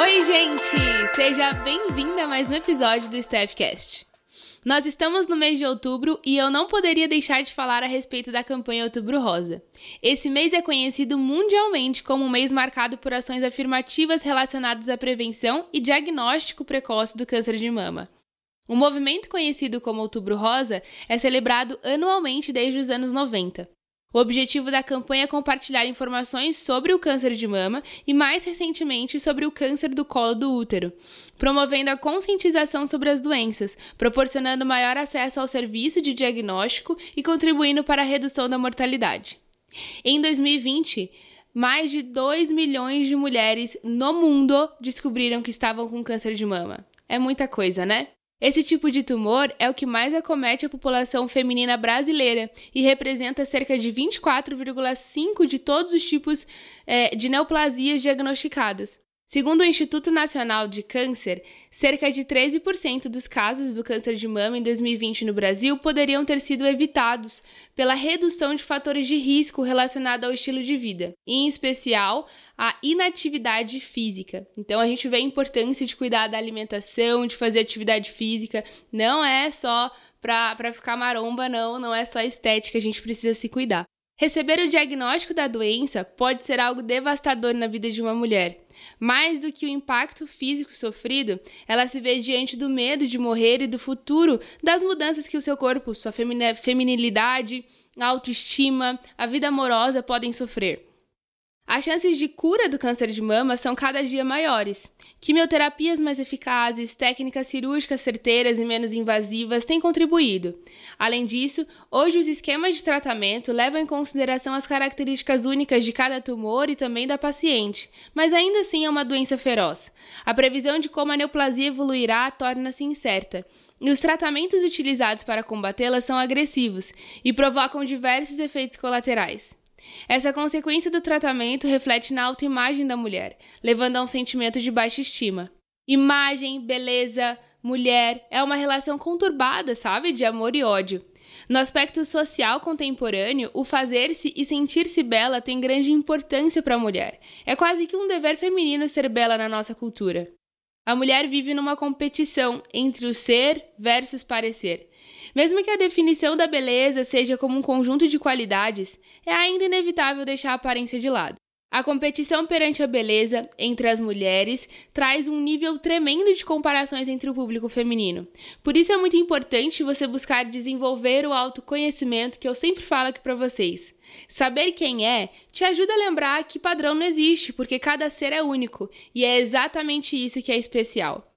Oi, gente! Seja bem-vinda a mais um episódio do Staffcast. Nós estamos no mês de outubro e eu não poderia deixar de falar a respeito da campanha Outubro Rosa. Esse mês é conhecido mundialmente como um mês marcado por ações afirmativas relacionadas à prevenção e diagnóstico precoce do câncer de mama. O movimento conhecido como Outubro Rosa é celebrado anualmente desde os anos 90. O objetivo da campanha é compartilhar informações sobre o câncer de mama e, mais recentemente, sobre o câncer do colo do útero, promovendo a conscientização sobre as doenças, proporcionando maior acesso ao serviço de diagnóstico e contribuindo para a redução da mortalidade. Em 2020, mais de 2 milhões de mulheres no mundo descobriram que estavam com câncer de mama. É muita coisa, né? Esse tipo de tumor é o que mais acomete a população feminina brasileira e representa cerca de 24,5% de todos os tipos é, de neoplasias diagnosticadas. Segundo o Instituto Nacional de Câncer, cerca de 13% dos casos do câncer de mama em 2020 no Brasil poderiam ter sido evitados pela redução de fatores de risco relacionados ao estilo de vida, em especial a inatividade física. Então a gente vê a importância de cuidar da alimentação, de fazer atividade física. Não é só para ficar maromba, não, não é só estética, a gente precisa se cuidar. Receber o diagnóstico da doença pode ser algo devastador na vida de uma mulher. Mais do que o impacto físico sofrido, ela se vê diante do medo de morrer e do futuro das mudanças que o seu corpo, sua feminilidade, autoestima, a vida amorosa podem sofrer. As chances de cura do câncer de mama são cada dia maiores. Quimioterapias mais eficazes, técnicas cirúrgicas certeiras e menos invasivas têm contribuído. Além disso, hoje os esquemas de tratamento levam em consideração as características únicas de cada tumor e também da paciente, mas ainda assim é uma doença feroz. A previsão de como a neoplasia evoluirá torna-se incerta. E os tratamentos utilizados para combatê-la são agressivos e provocam diversos efeitos colaterais. Essa consequência do tratamento reflete na autoimagem da mulher, levando a um sentimento de baixa estima. Imagem, beleza, mulher é uma relação conturbada, sabe, de amor e ódio. No aspecto social contemporâneo, o fazer-se e sentir-se bela tem grande importância para a mulher. É quase que um dever feminino ser bela na nossa cultura. A mulher vive numa competição entre o ser versus parecer. Mesmo que a definição da beleza seja como um conjunto de qualidades, é ainda inevitável deixar a aparência de lado. A competição perante a beleza entre as mulheres traz um nível tremendo de comparações entre o público feminino. Por isso é muito importante você buscar desenvolver o autoconhecimento que eu sempre falo aqui para vocês. Saber quem é te ajuda a lembrar que padrão não existe, porque cada ser é único, e é exatamente isso que é especial.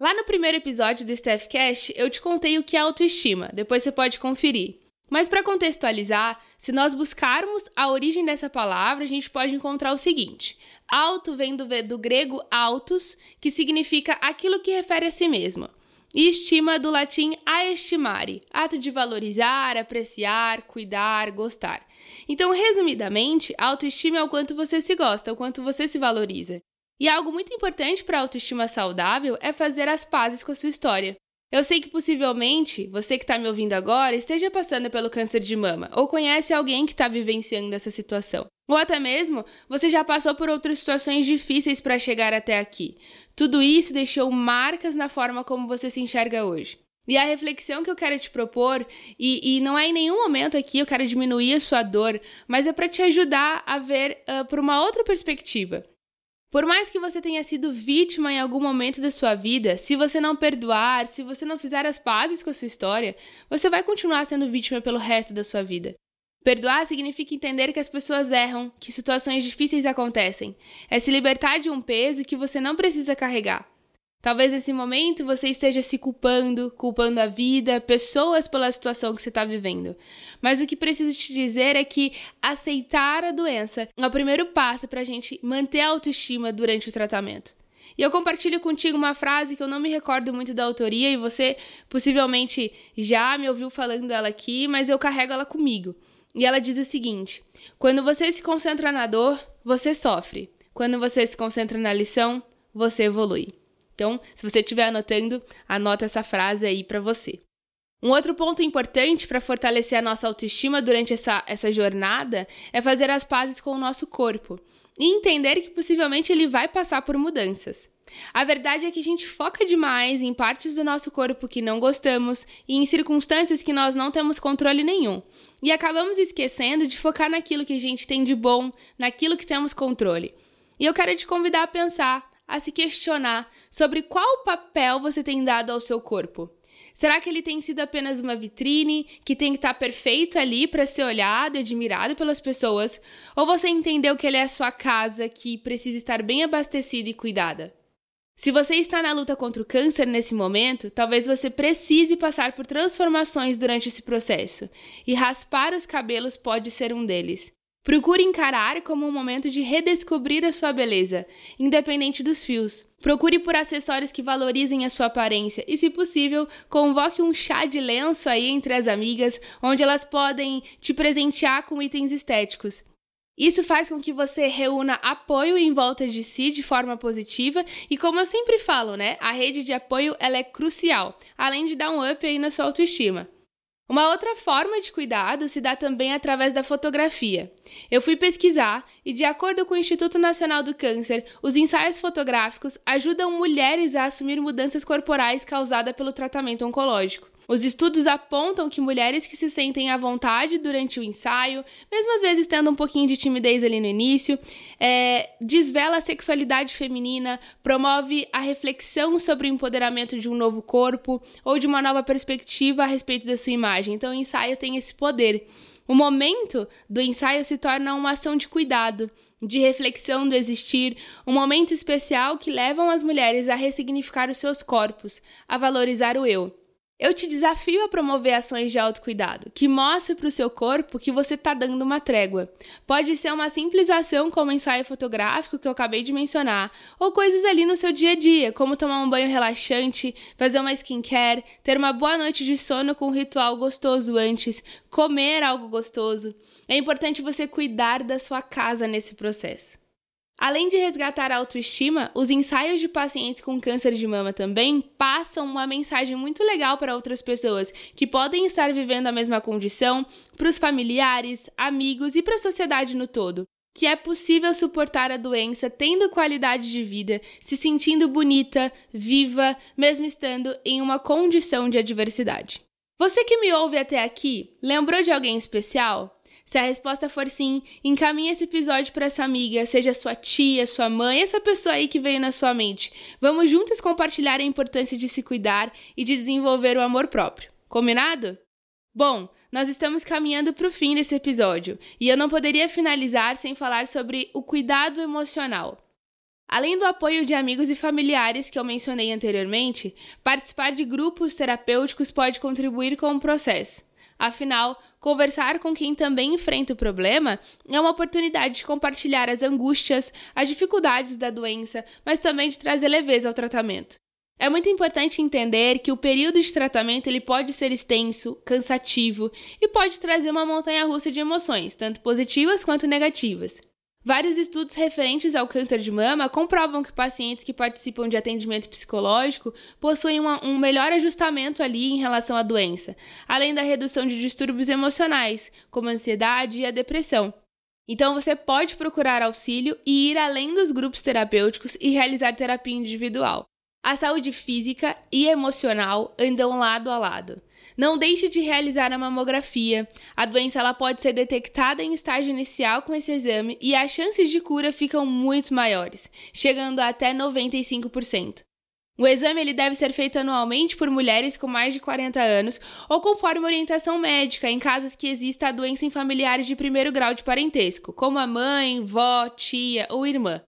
Lá no primeiro episódio do Staffcast, eu te contei o que é autoestima, depois você pode conferir. Mas para contextualizar, se nós buscarmos a origem dessa palavra, a gente pode encontrar o seguinte: auto vem do, do grego autos, que significa aquilo que refere a si mesmo, e estima do latim aestimare, ato de valorizar, apreciar, cuidar, gostar. Então, resumidamente, autoestima é o quanto você se gosta, o quanto você se valoriza. E algo muito importante para a autoestima saudável é fazer as pazes com a sua história. Eu sei que possivelmente você que está me ouvindo agora esteja passando pelo câncer de mama ou conhece alguém que está vivenciando essa situação. Ou até mesmo você já passou por outras situações difíceis para chegar até aqui. Tudo isso deixou marcas na forma como você se enxerga hoje. E a reflexão que eu quero te propor, e, e não é em nenhum momento aqui eu quero diminuir a sua dor, mas é para te ajudar a ver uh, por uma outra perspectiva. Por mais que você tenha sido vítima em algum momento da sua vida, se você não perdoar, se você não fizer as pazes com a sua história, você vai continuar sendo vítima pelo resto da sua vida. Perdoar significa entender que as pessoas erram, que situações difíceis acontecem. É se libertar de um peso que você não precisa carregar. Talvez nesse momento você esteja se culpando, culpando a vida, pessoas pela situação que você está vivendo. Mas o que preciso te dizer é que aceitar a doença é o primeiro passo para a gente manter a autoestima durante o tratamento. E eu compartilho contigo uma frase que eu não me recordo muito da autoria e você possivelmente já me ouviu falando ela aqui, mas eu carrego ela comigo. E ela diz o seguinte: quando você se concentra na dor, você sofre. Quando você se concentra na lição, você evolui. Então, se você estiver anotando, anota essa frase aí para você. Um outro ponto importante para fortalecer a nossa autoestima durante essa, essa jornada é fazer as pazes com o nosso corpo e entender que possivelmente ele vai passar por mudanças. A verdade é que a gente foca demais em partes do nosso corpo que não gostamos e em circunstâncias que nós não temos controle nenhum. E acabamos esquecendo de focar naquilo que a gente tem de bom, naquilo que temos controle. E eu quero te convidar a pensar, a se questionar sobre qual papel você tem dado ao seu corpo. Será que ele tem sido apenas uma vitrine que tem que estar perfeito ali para ser olhado e admirado pelas pessoas? Ou você entendeu que ele é a sua casa que precisa estar bem abastecida e cuidada? Se você está na luta contra o câncer nesse momento, talvez você precise passar por transformações durante esse processo, e raspar os cabelos pode ser um deles. Procure encarar como um momento de redescobrir a sua beleza, independente dos fios. Procure por acessórios que valorizem a sua aparência e, se possível, convoque um chá de lenço aí entre as amigas, onde elas podem te presentear com itens estéticos. Isso faz com que você reúna apoio em volta de si de forma positiva e como eu sempre falo, né, a rede de apoio ela é crucial, além de dar um up aí na sua autoestima. Uma outra forma de cuidado se dá também através da fotografia. Eu fui pesquisar e, de acordo com o Instituto Nacional do Câncer, os ensaios fotográficos ajudam mulheres a assumir mudanças corporais causadas pelo tratamento oncológico. Os estudos apontam que mulheres que se sentem à vontade durante o ensaio, mesmo às vezes tendo um pouquinho de timidez ali no início, é, desvela a sexualidade feminina, promove a reflexão sobre o empoderamento de um novo corpo ou de uma nova perspectiva a respeito da sua imagem. Então, o ensaio tem esse poder. O momento do ensaio se torna uma ação de cuidado, de reflexão do existir, um momento especial que levam as mulheres a ressignificar os seus corpos, a valorizar o eu. Eu te desafio a promover ações de autocuidado, que mostre para o seu corpo que você está dando uma trégua. Pode ser uma simples ação como ensaio fotográfico que eu acabei de mencionar, ou coisas ali no seu dia a dia, como tomar um banho relaxante, fazer uma skincare, ter uma boa noite de sono com um ritual gostoso antes, comer algo gostoso. É importante você cuidar da sua casa nesse processo. Além de resgatar a autoestima, os ensaios de pacientes com câncer de mama também passam uma mensagem muito legal para outras pessoas que podem estar vivendo a mesma condição, para os familiares, amigos e para a sociedade no todo. Que é possível suportar a doença tendo qualidade de vida, se sentindo bonita, viva, mesmo estando em uma condição de adversidade. Você que me ouve até aqui, lembrou de alguém especial? Se a resposta for sim, encaminhe esse episódio para essa amiga, seja sua tia, sua mãe, essa pessoa aí que veio na sua mente. Vamos juntas compartilhar a importância de se cuidar e de desenvolver o amor próprio. Combinado? Bom, nós estamos caminhando para o fim desse episódio e eu não poderia finalizar sem falar sobre o cuidado emocional. Além do apoio de amigos e familiares que eu mencionei anteriormente, participar de grupos terapêuticos pode contribuir com o processo. Afinal, conversar com quem também enfrenta o problema é uma oportunidade de compartilhar as angústias, as dificuldades da doença, mas também de trazer leveza ao tratamento. É muito importante entender que o período de tratamento ele pode ser extenso, cansativo e pode trazer uma montanha-russa de emoções, tanto positivas quanto negativas. Vários estudos referentes ao câncer de mama comprovam que pacientes que participam de atendimento psicológico possuem uma, um melhor ajustamento ali em relação à doença, além da redução de distúrbios emocionais, como a ansiedade e a depressão. Então você pode procurar auxílio e ir além dos grupos terapêuticos e realizar terapia individual. A saúde física e emocional andam lado a lado. Não deixe de realizar a mamografia. A doença ela pode ser detectada em estágio inicial com esse exame e as chances de cura ficam muito maiores, chegando a até 95%. O exame ele deve ser feito anualmente por mulheres com mais de 40 anos ou conforme orientação médica em casos que exista a doença em familiares de primeiro grau de parentesco, como a mãe, vó, tia ou irmã.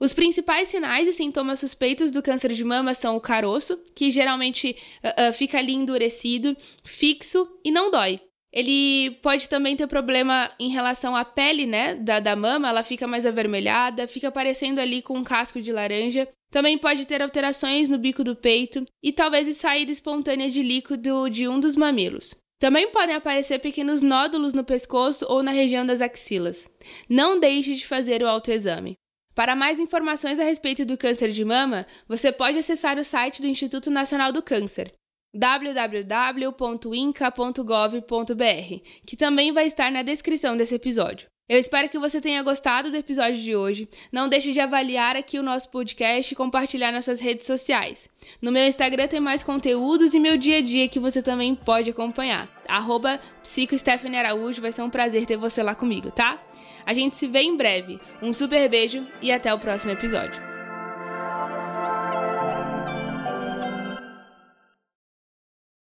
Os principais sinais e sintomas suspeitos do câncer de mama são o caroço, que geralmente uh, uh, fica ali endurecido, fixo e não dói. Ele pode também ter problema em relação à pele, né, da, da mama, ela fica mais avermelhada, fica parecendo ali com um casco de laranja. Também pode ter alterações no bico do peito e talvez saída espontânea de líquido de um dos mamilos. Também podem aparecer pequenos nódulos no pescoço ou na região das axilas. Não deixe de fazer o autoexame. Para mais informações a respeito do câncer de mama, você pode acessar o site do Instituto Nacional do Câncer, www.inca.gov.br, que também vai estar na descrição desse episódio. Eu espero que você tenha gostado do episódio de hoje. Não deixe de avaliar aqui o nosso podcast e compartilhar nas suas redes sociais. No meu Instagram tem mais conteúdos e meu dia a dia que você também pode acompanhar. Arroba Araújo, vai ser um prazer ter você lá comigo, tá? A gente se vê em breve. Um super beijo e até o próximo episódio.